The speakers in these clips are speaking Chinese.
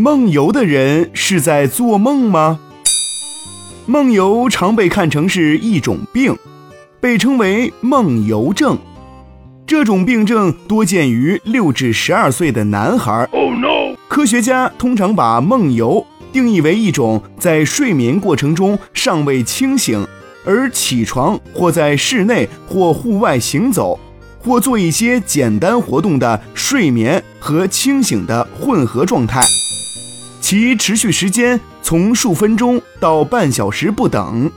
梦游的人是在做梦吗？梦游常被看成是一种病，被称为梦游症。这种病症多见于六至十二岁的男孩。科学家通常把梦游定义为一种在睡眠过程中尚未清醒，而起床或在室内或户外行走，或做一些简单活动的睡眠和清醒的混合状态，其持续时间从数分钟到半小时不等。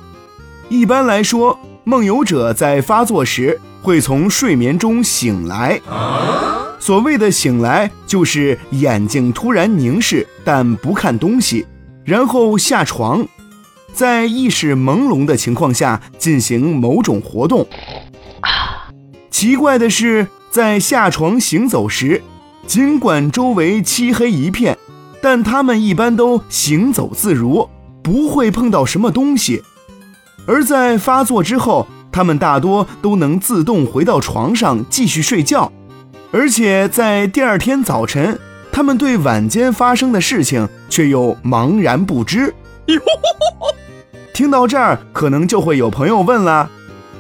一般来说，梦游者在发作时。会从睡眠中醒来。所谓的醒来，就是眼睛突然凝视，但不看东西，然后下床，在意识朦胧的情况下进行某种活动。奇怪的是，在下床行走时，尽管周围漆黑一片，但他们一般都行走自如，不会碰到什么东西。而在发作之后，他们大多都能自动回到床上继续睡觉，而且在第二天早晨，他们对晚间发生的事情却又茫然不知。听到这儿，可能就会有朋友问了：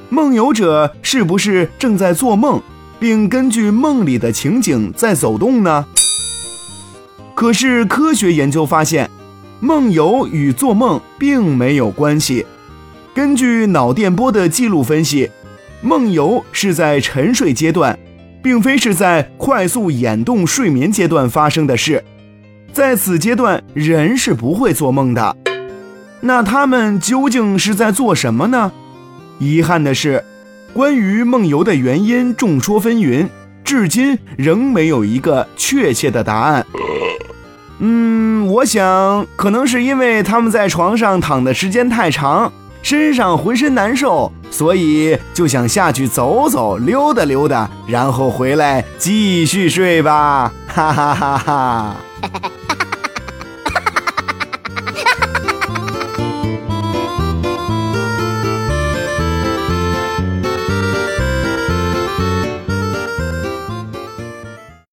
梦游者是不是正在做梦，并根据梦里的情景在走动呢？可是科学研究发现，梦游与做梦并没有关系。根据脑电波的记录分析，梦游是在沉睡阶段，并非是在快速眼动睡眠阶段发生的事。在此阶段，人是不会做梦的。那他们究竟是在做什么呢？遗憾的是，关于梦游的原因众说纷纭，至今仍没有一个确切的答案。嗯，我想可能是因为他们在床上躺的时间太长。身上浑身难受，所以就想下去走走、溜达溜达，然后回来继续睡吧，哈哈哈哈。